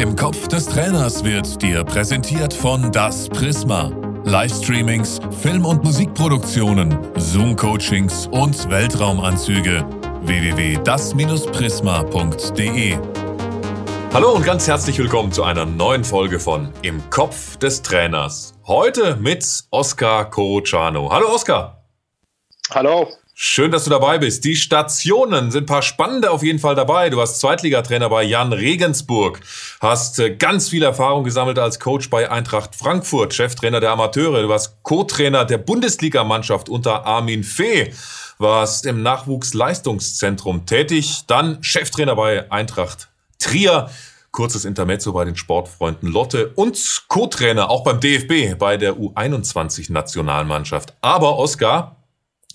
Im Kopf des Trainers wird dir präsentiert von Das Prisma. Livestreamings, Film- und Musikproduktionen, Zoom-Coachings und Weltraumanzüge. www.das-prisma.de Hallo und ganz herzlich willkommen zu einer neuen Folge von Im Kopf des Trainers. Heute mit Oskar Corociano. Hallo Oskar. Hallo. Schön, dass du dabei bist. Die Stationen sind ein paar spannende auf jeden Fall dabei. Du warst Zweitligatrainer bei Jan Regensburg, hast äh, ganz viel Erfahrung gesammelt als Coach bei Eintracht Frankfurt, Cheftrainer der Amateure. Du warst Co-Trainer der Bundesligamannschaft unter Armin Fee, warst im Nachwuchsleistungszentrum tätig, dann Cheftrainer bei Eintracht Trier. Kurzes Intermezzo bei den Sportfreunden Lotte und Co-Trainer auch beim DFB bei der U21-Nationalmannschaft. Aber Oskar,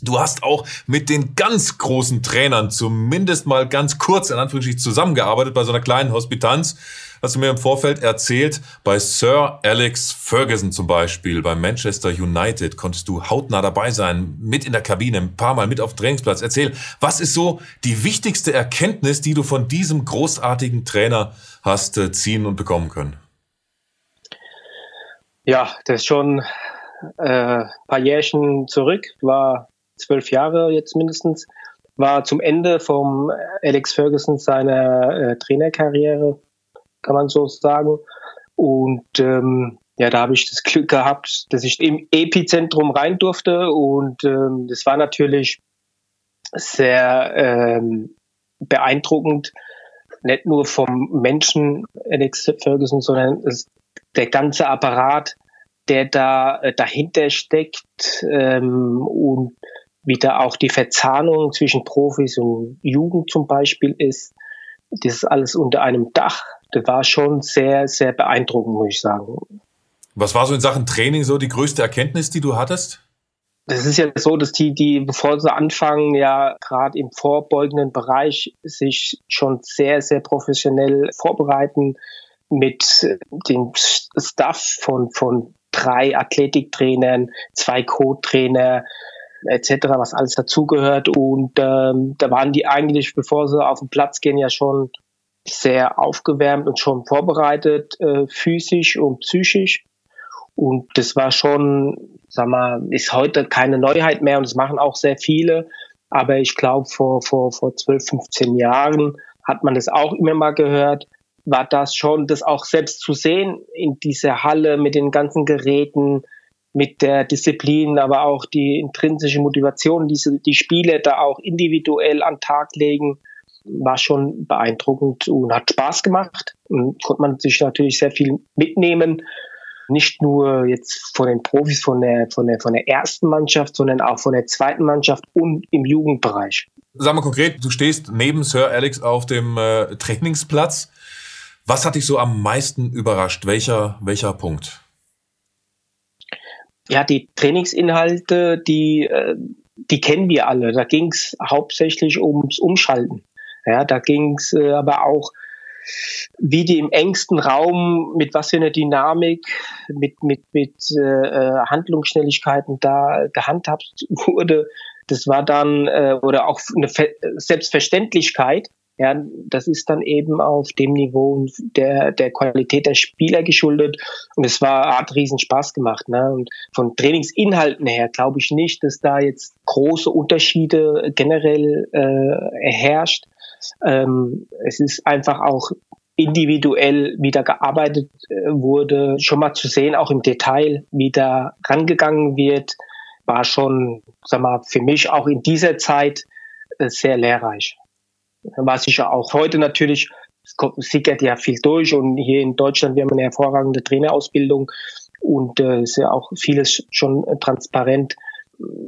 Du hast auch mit den ganz großen Trainern zumindest mal ganz kurz in Anführungsstrichen zusammengearbeitet bei so einer kleinen Hospitanz. Hast du mir im Vorfeld erzählt, bei Sir Alex Ferguson zum Beispiel, bei Manchester United konntest du hautnah dabei sein, mit in der Kabine, ein paar Mal mit auf Trainingsplatz. Erzähl, was ist so die wichtigste Erkenntnis, die du von diesem großartigen Trainer hast äh, ziehen und bekommen können? Ja, das ist schon äh, paar Jährchen zurück, war zwölf Jahre jetzt mindestens, war zum Ende vom Alex Ferguson seiner äh, Trainerkarriere, kann man so sagen. Und ähm, ja, da habe ich das Glück gehabt, dass ich im Epizentrum rein durfte. Und ähm, das war natürlich sehr ähm, beeindruckend, nicht nur vom Menschen Alex Ferguson, sondern es, der ganze Apparat, der da äh, dahinter steckt. Ähm, und wie da auch die Verzahnung zwischen Profis und Jugend zum Beispiel ist. Das ist alles unter einem Dach. Das war schon sehr, sehr beeindruckend, muss ich sagen. Was war so in Sachen Training so die größte Erkenntnis, die du hattest? Das ist ja so, dass die, die, bevor sie anfangen, ja gerade im vorbeugenden Bereich sich schon sehr, sehr professionell vorbereiten mit dem Staff von, von drei Athletiktrainern, zwei Co-Trainer, etc., was alles dazugehört. Und ähm, da waren die eigentlich, bevor sie auf den Platz gehen, ja schon sehr aufgewärmt und schon vorbereitet, äh, physisch und psychisch. Und das war schon, sag mal, ist heute keine Neuheit mehr und das machen auch sehr viele. Aber ich glaube, vor, vor, vor 12, 15 Jahren hat man das auch immer mal gehört, war das schon, das auch selbst zu sehen in dieser Halle mit den ganzen Geräten, mit der Disziplin, aber auch die intrinsische Motivation, die die Spiele da auch individuell an Tag legen, war schon beeindruckend und hat Spaß gemacht. Und konnte man sich natürlich sehr viel mitnehmen. Nicht nur jetzt von den Profis von der, von der, von der ersten Mannschaft, sondern auch von der zweiten Mannschaft und im Jugendbereich. Sag mal konkret, du stehst neben Sir Alex auf dem äh, Trainingsplatz. Was hat dich so am meisten überrascht? Welcher, welcher Punkt? Ja, die Trainingsinhalte, die, äh, die kennen wir alle. Da ging es hauptsächlich ums Umschalten. Ja, da ging es äh, aber auch, wie die im engsten Raum, mit was für einer Dynamik, mit, mit, mit äh, äh Handlungsschnelligkeiten da gehandhabt wurde. Das war dann, äh, oder auch eine Selbstverständlichkeit, ja, das ist dann eben auf dem Niveau der, der Qualität der Spieler geschuldet. Und es war, hat riesen Spaß gemacht. Ne? Und von Trainingsinhalten her glaube ich nicht, dass da jetzt große Unterschiede generell äh, herrscht. Ähm, es ist einfach auch individuell wieder gearbeitet äh, wurde, schon mal zu sehen, auch im Detail, wie da rangegangen wird, war schon, sag mal, für mich auch in dieser Zeit äh, sehr lehrreich war sicher auch heute natürlich, es sickert ja viel durch und hier in Deutschland, wir haben eine hervorragende Trainerausbildung und äh, ist ja auch vieles schon äh, transparent,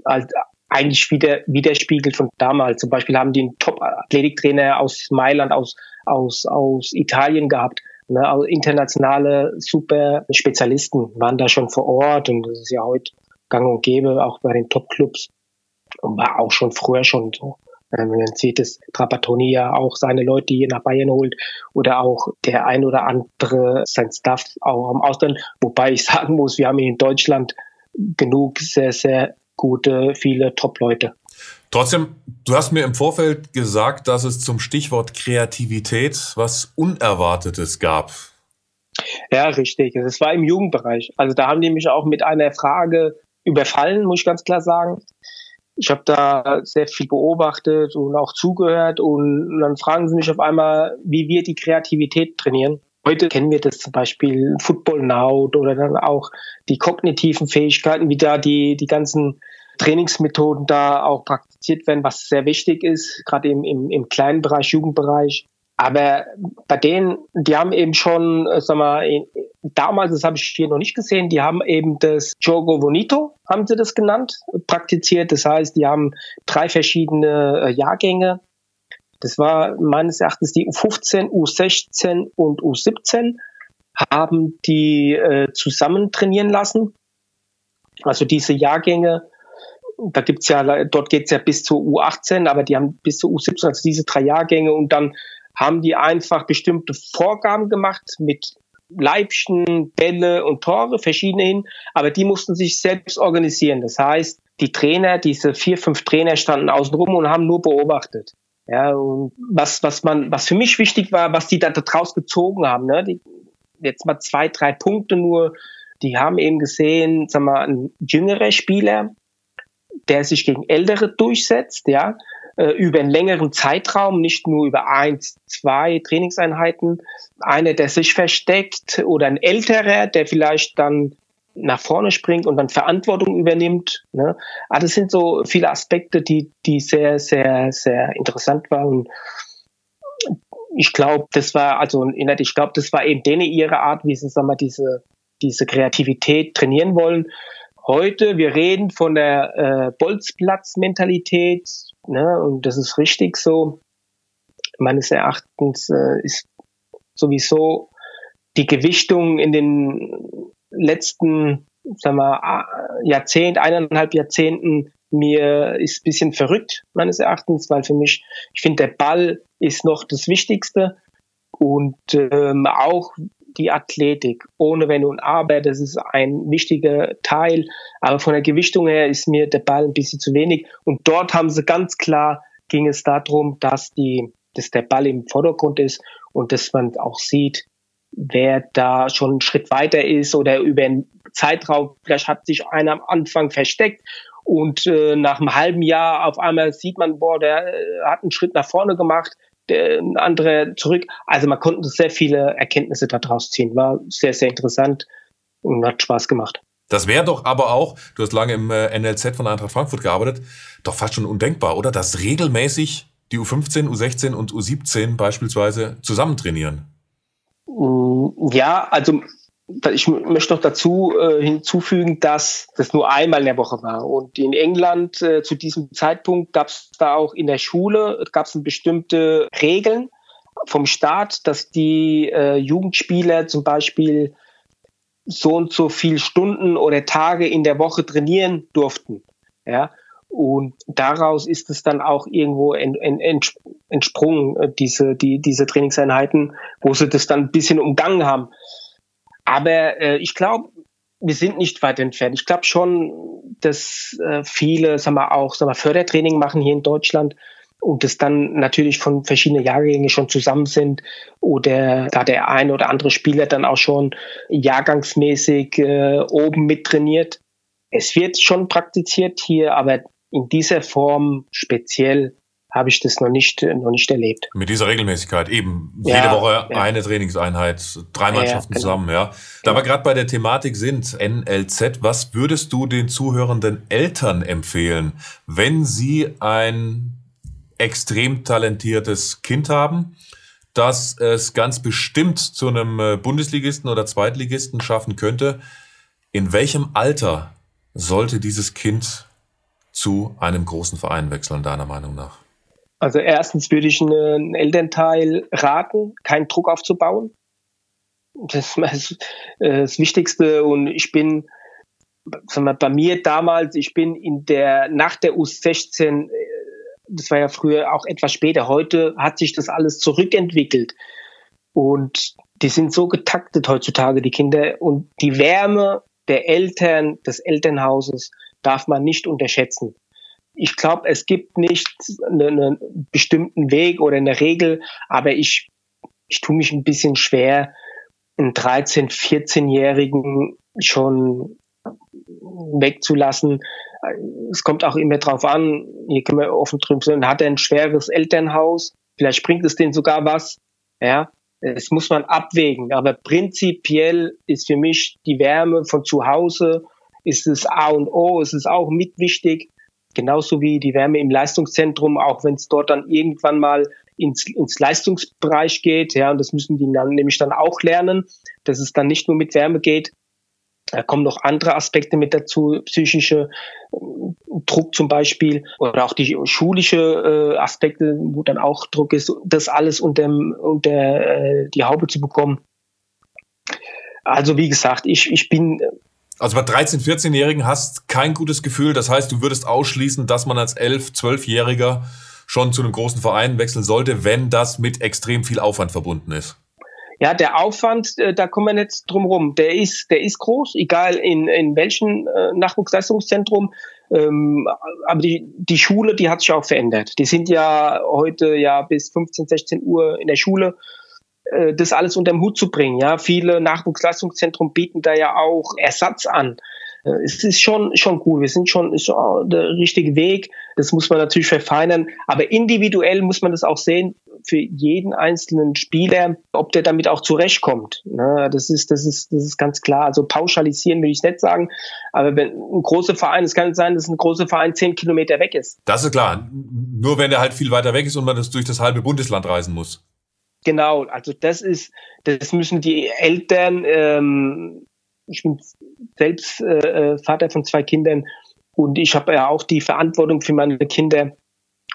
als eigentlich wieder widerspiegelt von damals. Zum Beispiel haben die einen Top-Athletiktrainer aus Mailand, aus, aus, aus Italien gehabt. Ne, also internationale super Spezialisten waren da schon vor Ort und das ist ja heute gang und gäbe, auch bei den Top-Clubs und war auch schon früher schon so. Ähm, man sieht es, Trapattoni ja auch seine Leute hier nach Bayern holt oder auch der ein oder andere sein Staff auch am Ausland. Wobei ich sagen muss, wir haben in Deutschland genug sehr, sehr gute, viele Top-Leute. Trotzdem, du hast mir im Vorfeld gesagt, dass es zum Stichwort Kreativität was Unerwartetes gab. Ja, richtig. Es war im Jugendbereich. Also da haben die mich auch mit einer Frage überfallen, muss ich ganz klar sagen. Ich habe da sehr viel beobachtet und auch zugehört und dann fragen sie mich auf einmal, wie wir die Kreativität trainieren. Heute kennen wir das zum Beispiel Football Now oder dann auch die kognitiven Fähigkeiten, wie da die, die ganzen Trainingsmethoden da auch praktiziert werden, was sehr wichtig ist, gerade im, im, im kleinen Bereich, Jugendbereich. Aber bei denen, die haben eben schon, äh, sag mal, damals, das habe ich hier noch nicht gesehen, die haben eben das Jogo Bonito, haben sie das genannt, praktiziert. Das heißt, die haben drei verschiedene äh, Jahrgänge. Das war meines Erachtens die U15, U16 und U17 haben die äh, zusammen trainieren lassen. Also diese Jahrgänge, da gibt's ja, dort geht's ja bis zur U18, aber die haben bis zur U17, also diese drei Jahrgänge und dann haben die einfach bestimmte Vorgaben gemacht mit Leibchen, Bälle und Tore, verschiedene hin, aber die mussten sich selbst organisieren. Das heißt, die Trainer, diese vier, fünf Trainer standen außen rum und haben nur beobachtet. Ja, und was, was man, was für mich wichtig war, was die da draus gezogen haben, ne, die, jetzt mal zwei, drei Punkte nur, die haben eben gesehen, sag mal, ein jüngerer Spieler, der sich gegen Ältere durchsetzt, ja, äh, über einen längeren Zeitraum, nicht nur über eins, zwei Trainingseinheiten. Einer, der sich versteckt oder ein älterer, der vielleicht dann nach vorne springt und dann Verantwortung übernimmt. Ne? Also das sind so viele Aspekte, die, die sehr, sehr, sehr interessant waren. ich glaube, das war, also ich glaube, das war eben denen ihre Art, wie sie, sagen wir, diese, diese Kreativität trainieren wollen. Heute, wir reden von der äh, Bolzplatz-Mentalität, ne, und das ist richtig so. Meines Erachtens äh, ist sowieso die Gewichtung in den letzten, sagen wir, Jahrzehnt, eineinhalb Jahrzehnten mir ist bisschen verrückt, meines Erachtens, weil für mich, ich finde, der Ball ist noch das Wichtigste und ähm, auch die Athletik, ohne Wenn und Aber, das ist ein wichtiger Teil. Aber von der Gewichtung her ist mir der Ball ein bisschen zu wenig. Und dort haben sie ganz klar, ging es darum, dass die, dass der Ball im Vordergrund ist und dass man auch sieht, wer da schon einen Schritt weiter ist oder über einen Zeitraum, vielleicht hat sich einer am Anfang versteckt und äh, nach einem halben Jahr auf einmal sieht man, boah, der äh, hat einen Schritt nach vorne gemacht, der andere zurück. Also man konnte sehr viele Erkenntnisse daraus ziehen. War sehr, sehr interessant und hat Spaß gemacht. Das wäre doch aber auch, du hast lange im äh, NLZ von Eintracht Frankfurt gearbeitet, doch fast schon undenkbar, oder? Dass regelmäßig die U15, U16 und U17 beispielsweise zusammen trainieren. Mm, ja, also ich möchte noch dazu äh, hinzufügen, dass das nur einmal in der Woche war. Und in England äh, zu diesem Zeitpunkt gab es da auch in der Schule gab es bestimmte Regeln vom Staat, dass die äh, Jugendspieler zum Beispiel so und so viel Stunden oder Tage in der Woche trainieren durften. Ja. Und daraus ist es dann auch irgendwo entsprungen, äh, diese, die, diese Trainingseinheiten, wo sie das dann ein bisschen umgangen haben. Aber äh, ich glaube, wir sind nicht weit entfernt. Ich glaube schon, dass äh, viele, sagen wir auch, sagen wir, Fördertraining machen hier in Deutschland und das dann natürlich von verschiedenen Jahrgängen schon zusammen sind oder da der ein oder andere Spieler dann auch schon jahrgangsmäßig äh, oben mittrainiert. Es wird schon praktiziert hier, aber in dieser Form speziell habe ich das noch nicht, noch nicht erlebt. Mit dieser Regelmäßigkeit, eben jede ja, Woche ja. eine Trainingseinheit, drei Mannschaften ja, genau. zusammen, ja. Da wir gerade bei der Thematik sind, NLZ, was würdest du den zuhörenden Eltern empfehlen, wenn sie ein extrem talentiertes Kind haben, das es ganz bestimmt zu einem äh, Bundesligisten oder Zweitligisten schaffen könnte? In welchem Alter sollte dieses Kind zu einem großen Verein wechseln, deiner Meinung nach? Also erstens würde ich einen Elternteil raten, keinen Druck aufzubauen. Das ist das Wichtigste. Und ich bin, sagen wir, bei mir damals, ich bin in der, nach der U16, das war ja früher auch etwas später, heute hat sich das alles zurückentwickelt. Und die sind so getaktet heutzutage, die Kinder. Und die Wärme der Eltern, des Elternhauses darf man nicht unterschätzen ich glaube, es gibt nicht einen, einen, bestimmten Weg oder eine Regel, aber ich, ich tue mich ein bisschen schwer, einen 13-, 14-Jährigen schon wegzulassen. Es kommt auch immer drauf an, hier können wir offen drüber sein, hat er ein schweres Elternhaus, vielleicht bringt es denen sogar was, ja, das muss man abwägen, aber prinzipiell ist für mich die Wärme von zu Hause, ist es A und O, ist es auch mit wichtig, genauso wie die Wärme im Leistungszentrum, auch wenn es dort dann irgendwann mal ins, ins Leistungsbereich geht, ja, und das müssen die dann nämlich dann auch lernen, dass es dann nicht nur mit Wärme geht, da kommen noch andere Aspekte mit dazu, psychische äh, Druck zum Beispiel oder auch die schulische äh, Aspekte, wo dann auch Druck ist, das alles unter, unter äh, die Haube zu bekommen. Also wie gesagt, ich, ich bin also bei 13-, 14-Jährigen hast kein gutes Gefühl. Das heißt, du würdest ausschließen, dass man als 11-, 12-Jähriger schon zu einem großen Verein wechseln sollte, wenn das mit extrem viel Aufwand verbunden ist. Ja, der Aufwand, äh, da kommen wir nicht drum rum. Der ist, der ist groß, egal in, in welchem äh, Nachwuchsleistungszentrum. Ähm, aber die, die Schule, die hat sich auch verändert. Die sind ja heute ja bis 15, 16 Uhr in der Schule äh, das alles unter den Hut zu bringen. Ja, viele Nachwuchsleistungszentren bieten da ja auch Ersatz an. Äh, es ist schon, schon cool. Wir sind schon, ist der richtige Weg. Das muss man natürlich verfeinern. Aber individuell muss man das auch sehen für jeden einzelnen Spieler, ob der damit auch zurechtkommt. Ne, das ist, das ist, das ist ganz klar. Also pauschalisieren will ich nicht sagen. Aber wenn ein großer Verein, es kann sein, dass ein großer Verein zehn Kilometer weg ist. Das ist klar. Nur wenn er halt viel weiter weg ist und man das durch das halbe Bundesland reisen muss. Genau, also das ist, das müssen die Eltern, ähm, ich bin selbst äh, äh, Vater von zwei Kindern und ich habe ja auch die Verantwortung für meine Kinder.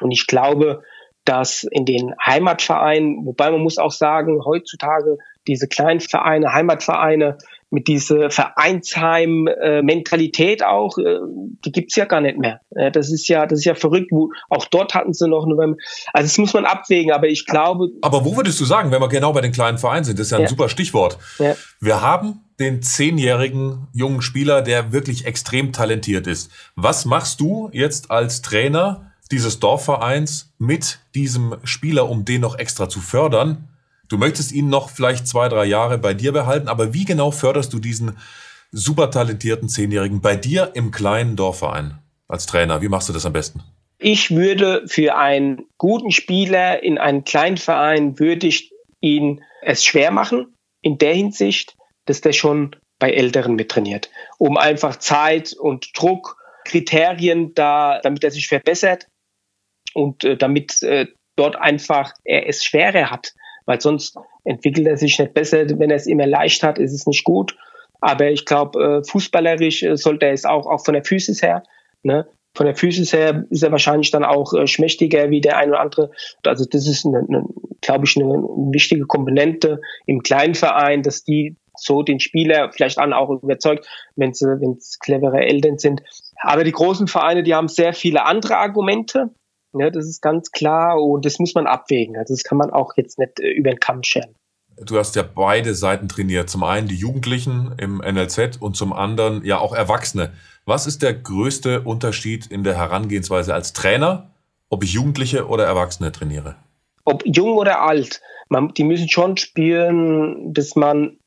Und ich glaube, dass in den Heimatvereinen, wobei man muss auch sagen, heutzutage diese kleinen Vereine, Heimatvereine, mit dieser Vereinsheim-Mentalität auch, äh, die gibt's ja gar nicht mehr. Das ist ja, das ist ja verrückt. Wo, auch dort hatten sie noch November. Also das muss man abwägen, aber ich glaube. Aber wo würdest du sagen, wenn wir genau bei den kleinen Vereinen sind, das ist ja ein ja. super Stichwort. Ja. Wir haben den zehnjährigen jungen Spieler, der wirklich extrem talentiert ist. Was machst du jetzt als Trainer dieses Dorfvereins mit diesem Spieler, um den noch extra zu fördern? Du möchtest ihn noch vielleicht zwei, drei Jahre bei dir behalten, aber wie genau förderst du diesen super talentierten Zehnjährigen bei dir im kleinen Dorfverein als Trainer? Wie machst du das am besten? Ich würde für einen guten Spieler in einem kleinen Verein, würde ich ihn es schwer machen, in der Hinsicht, dass der schon bei Älteren mittrainiert, um einfach Zeit und Druck, Kriterien da, damit er sich verbessert und äh, damit äh, dort einfach er es schwerer hat, weil sonst entwickelt er sich nicht besser. Wenn er es immer leicht hat, ist es nicht gut. Aber ich glaube, äh, fußballerisch äh, sollte er es auch, auch von der Physis her. Ne? Von der Physis her ist er wahrscheinlich dann auch äh, schmächtiger wie der ein oder andere. Also das ist, eine, eine, glaube ich, eine, wichtige Komponente im kleinen Verein, dass die so den Spieler vielleicht an auch überzeugt, wenn es clevere Eltern sind. Aber die großen Vereine, die haben sehr viele andere Argumente. Ja, das ist ganz klar und das muss man abwägen. Also das kann man auch jetzt nicht äh, über den Kamm scheren. Du hast ja beide Seiten trainiert. Zum einen die Jugendlichen im NLZ und zum anderen ja auch Erwachsene. Was ist der größte Unterschied in der Herangehensweise als Trainer, ob ich Jugendliche oder Erwachsene trainiere? Ob jung oder alt, man, die müssen schon spüren, dass man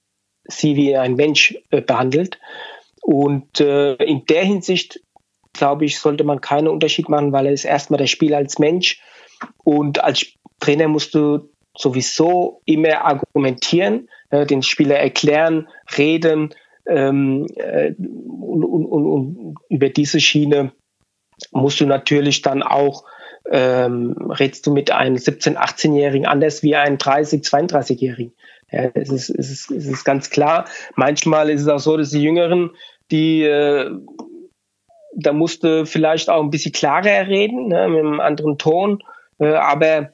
sie wie ein Mensch äh, behandelt. Und äh, in der Hinsicht glaube ich, sollte man keinen Unterschied machen, weil er ist erstmal der Spieler als Mensch und als Trainer musst du sowieso immer argumentieren, äh, den Spieler erklären, reden ähm, äh, und, und, und, und, über diese Schiene musst du natürlich dann auch ähm, redest du mit einem 17-, 18-Jährigen anders wie einem 30-, 32-Jährigen. Ja, es, ist, es, ist, es ist ganz klar. Manchmal ist es auch so, dass die Jüngeren, die äh, da musste vielleicht auch ein bisschen klarer reden, ne, mit einem anderen Ton, äh, aber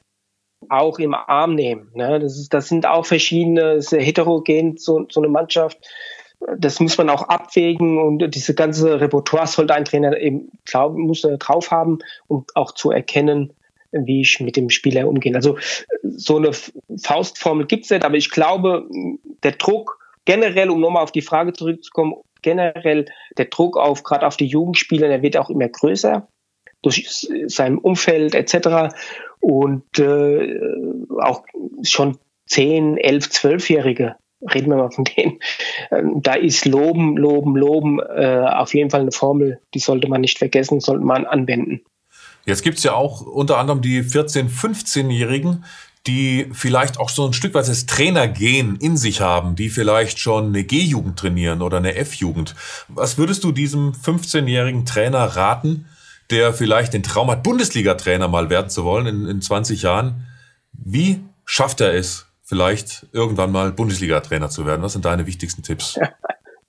auch im Arm nehmen. Ne? Das, ist, das sind auch verschiedene, sehr heterogen, so, so eine Mannschaft. Das muss man auch abwägen und diese ganze Repertoire sollte ein Trainer eben glauben, muss drauf haben, um auch zu erkennen, wie ich mit dem Spieler umgehe. Also so eine Faustformel gibt es nicht, aber ich glaube, der Druck generell, um nochmal auf die Frage zurückzukommen, generell der Druck auf, gerade auf die Jugendspieler, der wird auch immer größer durch sein Umfeld etc. Und äh, auch schon 10, 11, 12-Jährige, reden wir mal von denen. Ähm, da ist Loben, Loben, Loben äh, auf jeden Fall eine Formel, die sollte man nicht vergessen, sollte man anwenden. Jetzt gibt's ja auch unter anderem die 14-, 15-Jährigen, die vielleicht auch so ein Stück weit das Trainergehen in sich haben, die vielleicht schon eine G-Jugend trainieren oder eine F-Jugend. Was würdest du diesem 15-jährigen Trainer raten, der vielleicht den Traum hat, Bundesliga-Trainer mal werden zu wollen in, in 20 Jahren? Wie schafft er es, vielleicht irgendwann mal Bundesliga-Trainer zu werden? Was sind deine wichtigsten Tipps?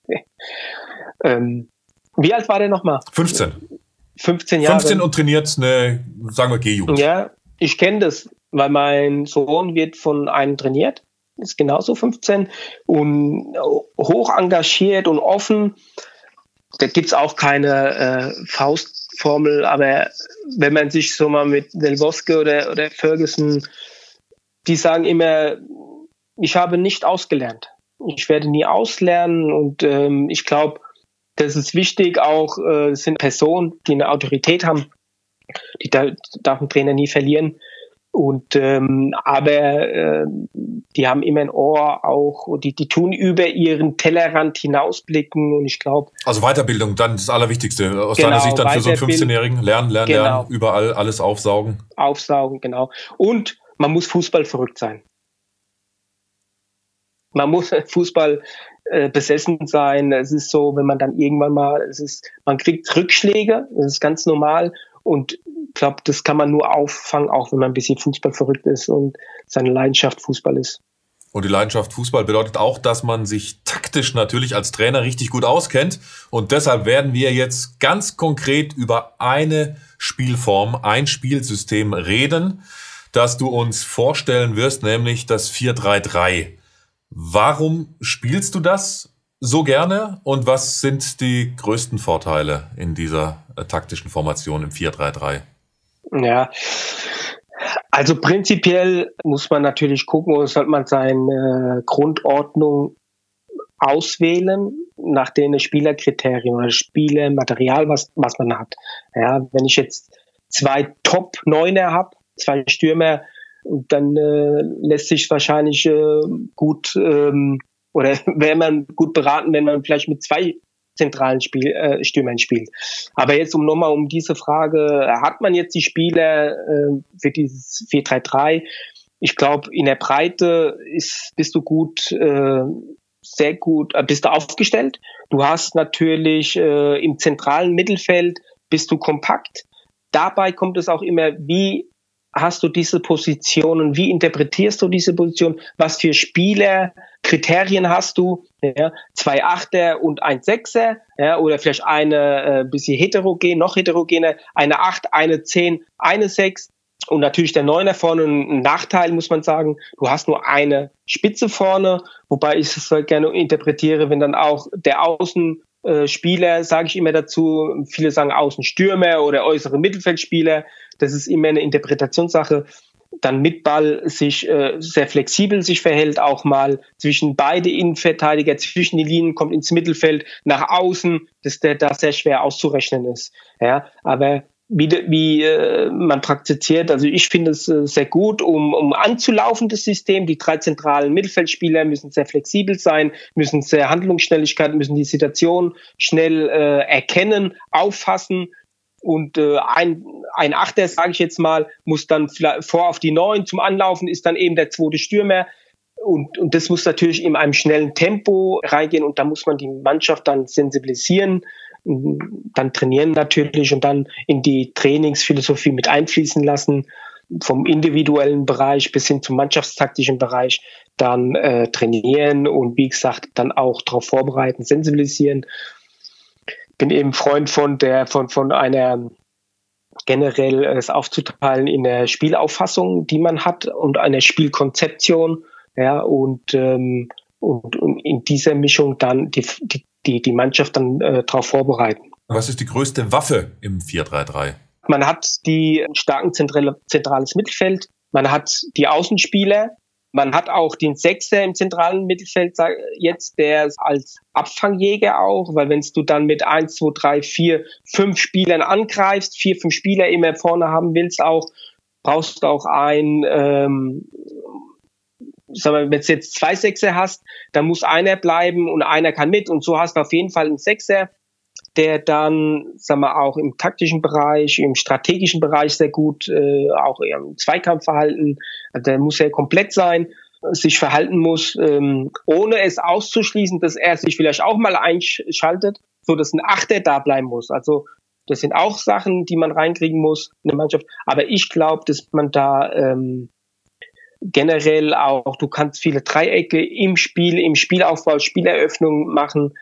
ähm, wie alt war der nochmal? 15. 15 Jahre. 15 und trainiert eine, sagen wir, G-Jugend. Ja, ich kenne das, weil mein Sohn wird von einem trainiert, ist genauso 15 und hoch engagiert und offen. Da gibt es auch keine äh, Faustformel, aber wenn man sich so mal mit Delvoske oder, oder Ferguson, die sagen immer, ich habe nicht ausgelernt. Ich werde nie auslernen und ähm, ich glaube, das ist wichtig, auch äh, sind Personen, die eine Autorität haben, die da, darf ein Trainer nie verlieren. Und ähm, aber äh, die haben immer ein Ohr auch, die, die tun über ihren Tellerrand hinausblicken und ich glaube. Also Weiterbildung, dann das Allerwichtigste. Aus genau, deiner Sicht dann für so einen 15-Jährigen. Lernen, lernen, genau. lernen, überall alles aufsaugen. Aufsaugen, genau. Und man muss Fußball verrückt sein. Man muss Fußball äh, besessen sein. Es ist so, wenn man dann irgendwann mal, es ist, man kriegt Rückschläge, das ist ganz normal und ich glaube, das kann man nur auffangen, auch wenn man ein bisschen Fußball verrückt ist und seine Leidenschaft Fußball ist. Und die Leidenschaft Fußball bedeutet auch, dass man sich taktisch natürlich als Trainer richtig gut auskennt. Und deshalb werden wir jetzt ganz konkret über eine Spielform, ein Spielsystem reden, das du uns vorstellen wirst, nämlich das 4-3-3. Warum spielst du das so gerne und was sind die größten Vorteile in dieser äh, taktischen Formation im 4-3-3? Ja, also prinzipiell muss man natürlich gucken, oder sollte man seine Grundordnung auswählen nach den Spielerkriterien oder Spielermaterial, was, was man hat. Ja, wenn ich jetzt zwei Top-Neuner habe, zwei Stürmer, dann äh, lässt sich wahrscheinlich äh, gut ähm, oder wäre man gut beraten, wenn man vielleicht mit zwei zentralen Spiel, äh, Stürmern spielt. Aber jetzt um nochmal um diese Frage, hat man jetzt die Spieler äh, für dieses 4-3-3? Ich glaube, in der Breite ist, bist du gut, äh, sehr gut, äh, bist du aufgestellt. Du hast natürlich äh, im zentralen Mittelfeld bist du kompakt. Dabei kommt es auch immer, wie hast du diese Positionen, wie interpretierst du diese Position, was für Spieler, Kriterien hast du, ja, zwei Achter und ein Sechser, ja, oder vielleicht eine äh, bisschen heterogen, noch heterogener, eine Acht, eine Zehn, eine Sechs und natürlich der Neuner vorne ein Nachteil, muss man sagen. Du hast nur eine Spitze vorne, wobei ich es halt gerne interpretiere, wenn dann auch der Außenspieler, äh, sage ich immer dazu, viele sagen Außenstürmer oder äußere Mittelfeldspieler, das ist immer eine Interpretationssache, dann mit Ball sich äh, sehr flexibel sich verhält, auch mal zwischen beide Innenverteidiger, zwischen die Linien kommt ins Mittelfeld, nach außen, dass der da sehr schwer auszurechnen ist. Ja, aber wie, wie äh, man praktiziert, also ich finde es äh, sehr gut, um, um anzulaufen, das System. Die drei zentralen Mittelfeldspieler müssen sehr flexibel sein, müssen sehr Handlungsschnelligkeit, müssen die Situation schnell äh, erkennen, auffassen und äh, ein, ein Achter, sage ich jetzt mal, muss dann vor auf die Neun zum Anlaufen, ist dann eben der zweite Stürmer. Und, und das muss natürlich in einem schnellen Tempo reingehen und da muss man die Mannschaft dann sensibilisieren, dann trainieren natürlich und dann in die Trainingsphilosophie mit einfließen lassen, vom individuellen Bereich bis hin zum mannschaftstaktischen Bereich dann äh, trainieren und wie gesagt dann auch darauf vorbereiten, sensibilisieren bin eben Freund von der, von, von einer generell es aufzuteilen in der Spielauffassung, die man hat und einer Spielkonzeption, ja, und, ähm, und, und in dieser Mischung dann die, die, die Mannschaft dann äh, darauf vorbereiten. Was ist die größte Waffe im 4-3-3? Man hat die starken zentrale, zentrales Mittelfeld, man hat die Außenspieler, man hat auch den Sechser im zentralen Mittelfeld jetzt, der als Abfangjäger auch, weil wenn du dann mit eins, zwei, drei, vier, fünf Spielern angreifst, vier, fünf Spieler immer vorne haben willst, auch brauchst du auch einen, ähm, wenn du jetzt zwei Sechser hast, dann muss einer bleiben und einer kann mit. Und so hast du auf jeden Fall einen Sechser, der dann, sagen wir, auch im taktischen Bereich, im strategischen Bereich sehr gut, äh, auch im Zweikampfverhalten, also der muss sehr komplett sein, sich verhalten muss, ähm, ohne es auszuschließen, dass er sich vielleicht auch mal einschaltet, so dass ein Achter da bleiben muss. Also das sind auch Sachen, die man reinkriegen muss in der Mannschaft. Aber ich glaube, dass man da ähm, generell auch, du kannst viele Dreiecke im Spiel, im Spielaufbau, Spieleröffnung machen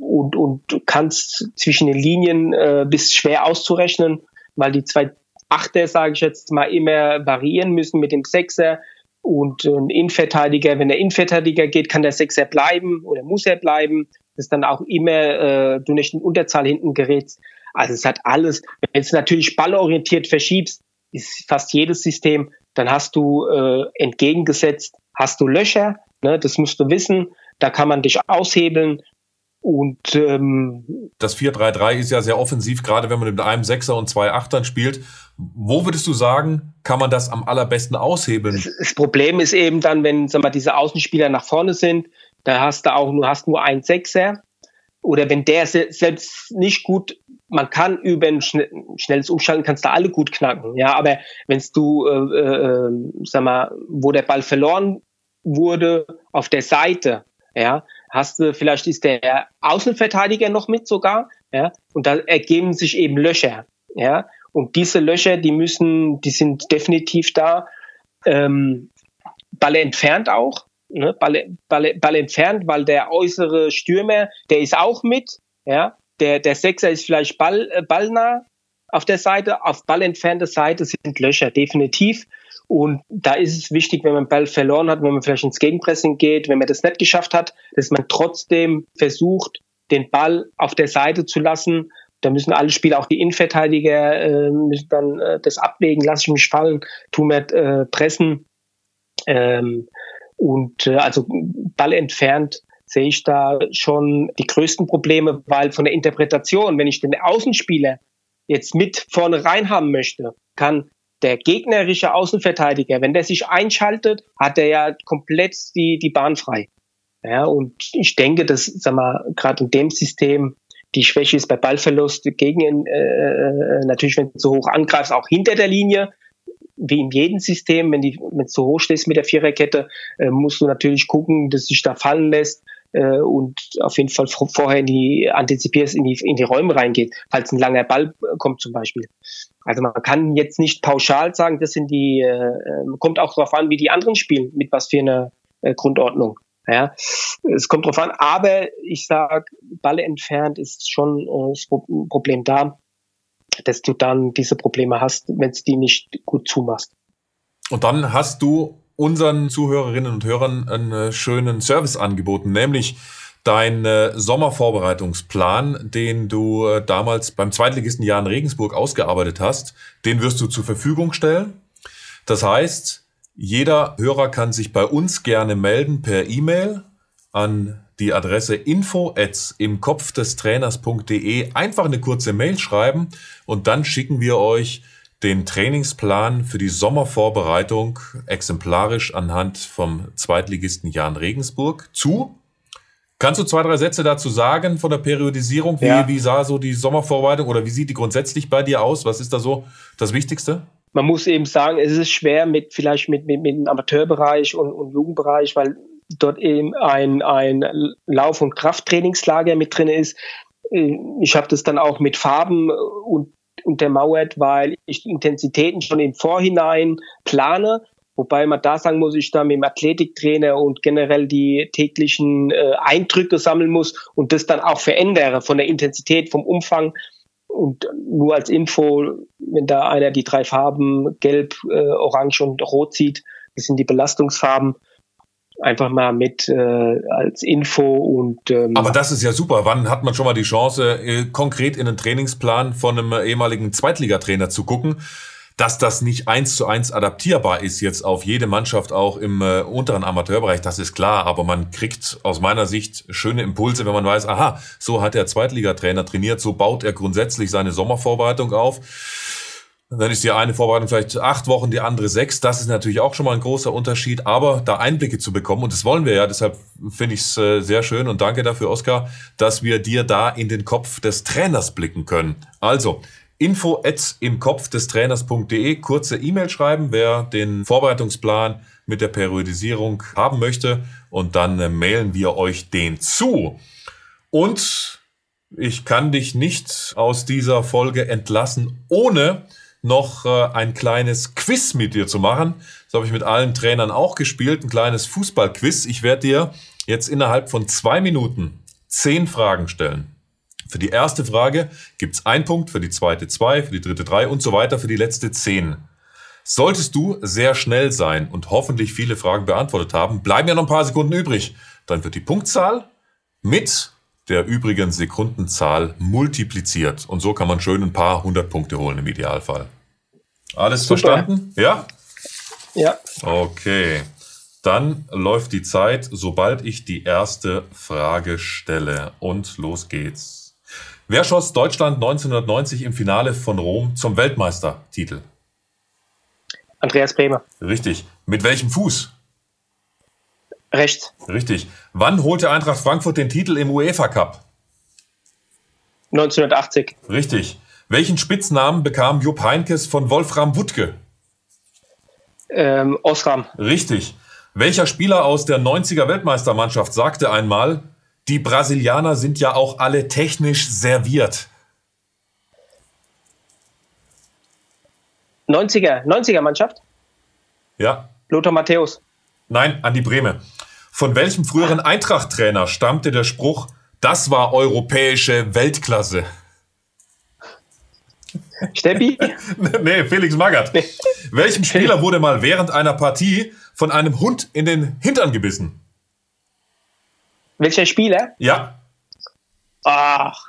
und, und du kannst zwischen den Linien äh, bist schwer auszurechnen, weil die zwei Achter, sage ich jetzt mal, immer variieren müssen mit dem Sechser. Und ein Innenverteidiger, wenn der Innenverteidiger geht, kann der Sechser bleiben oder muss er bleiben, dass dann auch immer äh, du nicht in Unterzahl hinten gerätst. Also es hat alles, wenn du natürlich ballorientiert verschiebst, ist fast jedes System, dann hast du äh, entgegengesetzt, hast du Löcher, ne, das musst du wissen, da kann man dich aushebeln, und ähm, das 4-3-3 ist ja sehr offensiv, gerade wenn man mit einem Sechser und zwei Achtern spielt. Wo würdest du sagen, kann man das am allerbesten aushebeln? Das, Problem ist eben dann, wenn sag mal, diese Außenspieler nach vorne sind, da hast du auch nur, hast nur einen Sechser. Oder wenn der selbst nicht gut, man kann über ein schnelles Umschalten, kannst du alle gut knacken. Ja, aber wenn du, äh, äh, sag mal, wo der Ball verloren wurde, auf der Seite, ja, hast du, vielleicht ist der Außenverteidiger noch mit sogar, ja, und da ergeben sich eben Löcher, ja, und diese Löcher, die müssen, die sind definitiv da, ähm, Ball entfernt auch, ne, Ball, Ball, Ball entfernt, weil der äußere Stürmer, der ist auch mit, ja, der, der Sechser ist vielleicht Ball, äh, ballnah auf der Seite, auf ballentfernte Seite sind Löcher, definitiv. Und da ist es wichtig, wenn man Ball verloren hat, wenn man vielleicht ins Gegenpressing geht, wenn man das nicht geschafft hat, dass man trotzdem versucht, den Ball auf der Seite zu lassen. Da müssen alle Spieler, auch die Innenverteidiger, äh, müssen dann äh, das abwägen, lasse ich mich fallen, tu mir äh, pressen. Ähm, und äh, also Ball entfernt sehe ich da schon die größten Probleme, weil von der Interpretation, wenn ich den Außenspieler jetzt mit vorne rein haben möchte, kann der gegnerische Außenverteidiger, wenn der sich einschaltet, hat er ja komplett die, die Bahn frei. Ja, und ich denke, dass, sag mal, gerade in dem System die Schwäche ist bei Ballverlust gegen, äh, äh, natürlich, wenn du so hoch angreifst, auch hinter der Linie, wie in jedem System, wenn du so hoch stehst mit der Viererkette, äh, musst du natürlich gucken, dass sich da fallen lässt äh, und auf jeden Fall vorher in die antizipierst, in die, in die Räume reingeht, falls ein langer Ball kommt zum Beispiel. Also man kann jetzt nicht pauschal sagen, das sind die, äh, ähm, kommt auch darauf an, wie die anderen spielen, mit was für einer äh, Grundordnung. Ja, es kommt drauf an, aber ich sag, Balle entfernt ist schon äh, das Problem da, dass du dann diese Probleme hast, wenn du die nicht gut zumachst. Und dann hast du unseren Zuhörerinnen und Hörern einen äh, schönen Service angeboten, nämlich dein äh, Sommervorbereitungsplan, den du äh, damals beim Zweitligisten Jahren Regensburg ausgearbeitet hast, den wirst du zur Verfügung stellen. Das heißt, jeder Hörer kann sich bei uns gerne melden per E-Mail an die Adresse info im Kopf des Trainers.de einfach eine kurze Mail schreiben und dann schicken wir euch den Trainingsplan für die Sommervorbereitung exemplarisch anhand vom Zweitligisten Jan Regensburg zu. Kannst du zwei, drei Sätze dazu sagen von der Periodisierung? Wie, ja. wie sah so die Sommervorbereitung oder wie sieht die grundsätzlich bei dir aus? Was ist da so das Wichtigste? Man muss eben sagen, es ist schwer mit vielleicht mit, mit, mit dem Amateurbereich und, und Jugendbereich, weil dort eben ein, ein Lauf- und Krafttrainingslager mit drin ist. Ich habe das dann auch mit Farben und untermauert, weil ich Intensitäten schon im Vorhinein plane. Wobei man da sagen muss, ich da mit dem Athletiktrainer und generell die täglichen äh, Eindrücke sammeln muss und das dann auch verändere von der Intensität, vom Umfang. Und nur als Info, wenn da einer die drei Farben Gelb, äh, Orange und Rot sieht, das sind die Belastungsfarben, einfach mal mit äh, als Info und ähm, aber das ist ja super. Wann hat man schon mal die Chance, äh, konkret in den Trainingsplan von einem ehemaligen Zweitligatrainer zu gucken? Dass das nicht eins zu eins adaptierbar ist jetzt auf jede Mannschaft auch im äh, unteren Amateurbereich, das ist klar. Aber man kriegt aus meiner Sicht schöne Impulse, wenn man weiß, aha, so hat der Zweitligatrainer trainiert, so baut er grundsätzlich seine Sommervorbereitung auf. Dann ist die eine Vorbereitung vielleicht acht Wochen, die andere sechs. Das ist natürlich auch schon mal ein großer Unterschied. Aber da Einblicke zu bekommen, und das wollen wir ja, deshalb finde ich es äh, sehr schön und danke dafür, Oskar, dass wir dir da in den Kopf des Trainers blicken können. Also, info im Kopf des Trainers.de, kurze E-Mail schreiben, wer den Vorbereitungsplan mit der Periodisierung haben möchte. Und dann äh, mailen wir euch den zu. Und ich kann dich nicht aus dieser Folge entlassen, ohne noch äh, ein kleines Quiz mit dir zu machen. Das habe ich mit allen Trainern auch gespielt, ein kleines Fußballquiz. Ich werde dir jetzt innerhalb von zwei Minuten zehn Fragen stellen. Für die erste Frage gibt's ein Punkt, für die zweite zwei, für die dritte drei und so weiter, für die letzte zehn. Solltest du sehr schnell sein und hoffentlich viele Fragen beantwortet haben, bleiben ja noch ein paar Sekunden übrig. Dann wird die Punktzahl mit der übrigen Sekundenzahl multipliziert. Und so kann man schön ein paar hundert Punkte holen im Idealfall. Alles Super. verstanden? Ja? Ja. Okay. Dann läuft die Zeit, sobald ich die erste Frage stelle. Und los geht's. Wer schoss Deutschland 1990 im Finale von Rom zum Weltmeistertitel? Andreas Bremer. Richtig. Mit welchem Fuß? Rechts. Richtig. Wann holte Eintracht Frankfurt den Titel im UEFA Cup? 1980. Richtig. Welchen Spitznamen bekam Jupp Heinkes von Wolfram Wuttke? Ähm, Osram. Richtig. Welcher Spieler aus der 90er Weltmeistermannschaft sagte einmal, die Brasilianer sind ja auch alle technisch serviert? 90er, 90er Mannschaft? Ja. Lothar Matthäus. Nein, Andi Breme. Von welchem früheren Eintracht-Trainer stammte der Spruch, das war europäische Weltklasse? Steppi? nee, Felix Magath. Nee. Welchem Spieler wurde mal während einer Partie von einem Hund in den Hintern gebissen? Welcher Spieler? Ja. Ach.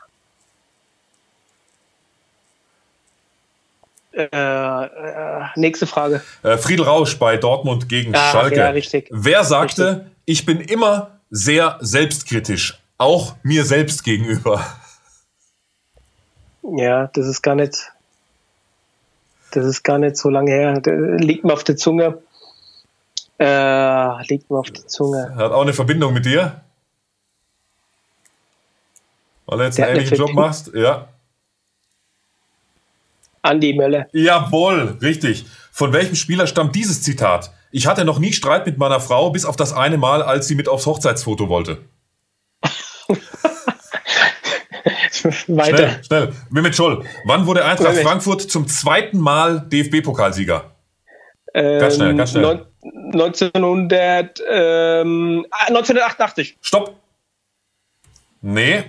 Äh, äh, nächste Frage. Äh, Friedel Rausch bei Dortmund gegen Ach, Schalke. Ja, richtig. Wer sagte, richtig. ich bin immer sehr selbstkritisch, auch mir selbst gegenüber? Ja, das ist gar nicht, das ist gar nicht so lange her. Das liegt mir auf der Zunge. Äh, liegt mir auf der Zunge. Hat auch eine Verbindung mit dir? Weil du jetzt der einen ähnlichen Job machst? Ja. Andi Mölle. Jawohl, richtig. Von welchem Spieler stammt dieses Zitat? Ich hatte noch nie Streit mit meiner Frau, bis auf das eine Mal, als sie mit aufs Hochzeitsfoto wollte. Weiter. Schnell, schnell. Mehmet Scholl, wann wurde Eintracht Mehmet. Frankfurt zum zweiten Mal DFB-Pokalsieger? Ähm, ganz schnell, ganz schnell. 1900, ähm, 1988. Stopp. Nee,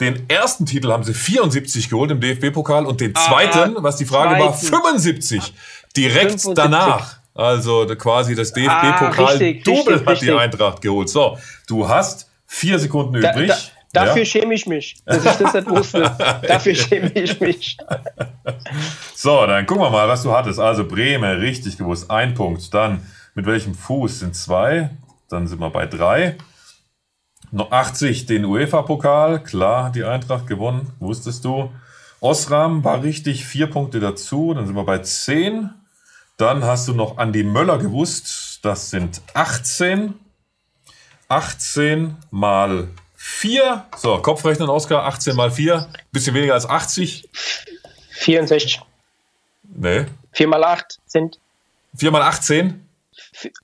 den ersten Titel haben sie 74 geholt im DFB-Pokal und den zweiten, ah, was die Frage zweiten. war, 75. Direkt 75. danach. Also quasi das DFB-Pokal-Double ah, hat die Eintracht geholt. So, du hast vier Sekunden da, übrig. Da, dafür ja? schäme ich mich, dass ich das nicht wusste. dafür schäme ich mich. So, dann gucken wir mal, was du hattest. Also Bremen, richtig gewusst. Ein Punkt. Dann mit welchem Fuß sind zwei? Dann sind wir bei drei. 80 den UEFA-Pokal, klar, die Eintracht gewonnen, wusstest du. Osram war richtig, vier Punkte dazu, dann sind wir bei 10. Dann hast du noch Andi Möller gewusst, das sind 18. 18 mal 4. So, Kopfrechnen, Oskar, 18 mal 4, bisschen weniger als 80. 64. Nee. 4 mal 8 sind. 4 mal 18?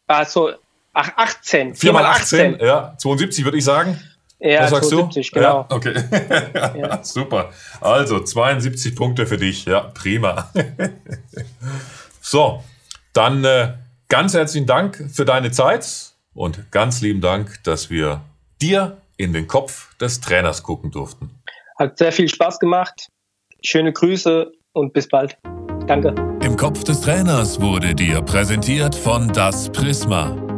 Also Ach, 18. 4 mal 18, 18, ja. 72 würde ich sagen. Ja, Was sagst 72, du? genau. Ja, okay. ja. Super. Also 72 Punkte für dich. Ja, prima. so, dann äh, ganz herzlichen Dank für deine Zeit und ganz lieben Dank, dass wir dir in den Kopf des Trainers gucken durften. Hat sehr viel Spaß gemacht. Schöne Grüße und bis bald. Danke. Im Kopf des Trainers wurde dir präsentiert von Das Prisma.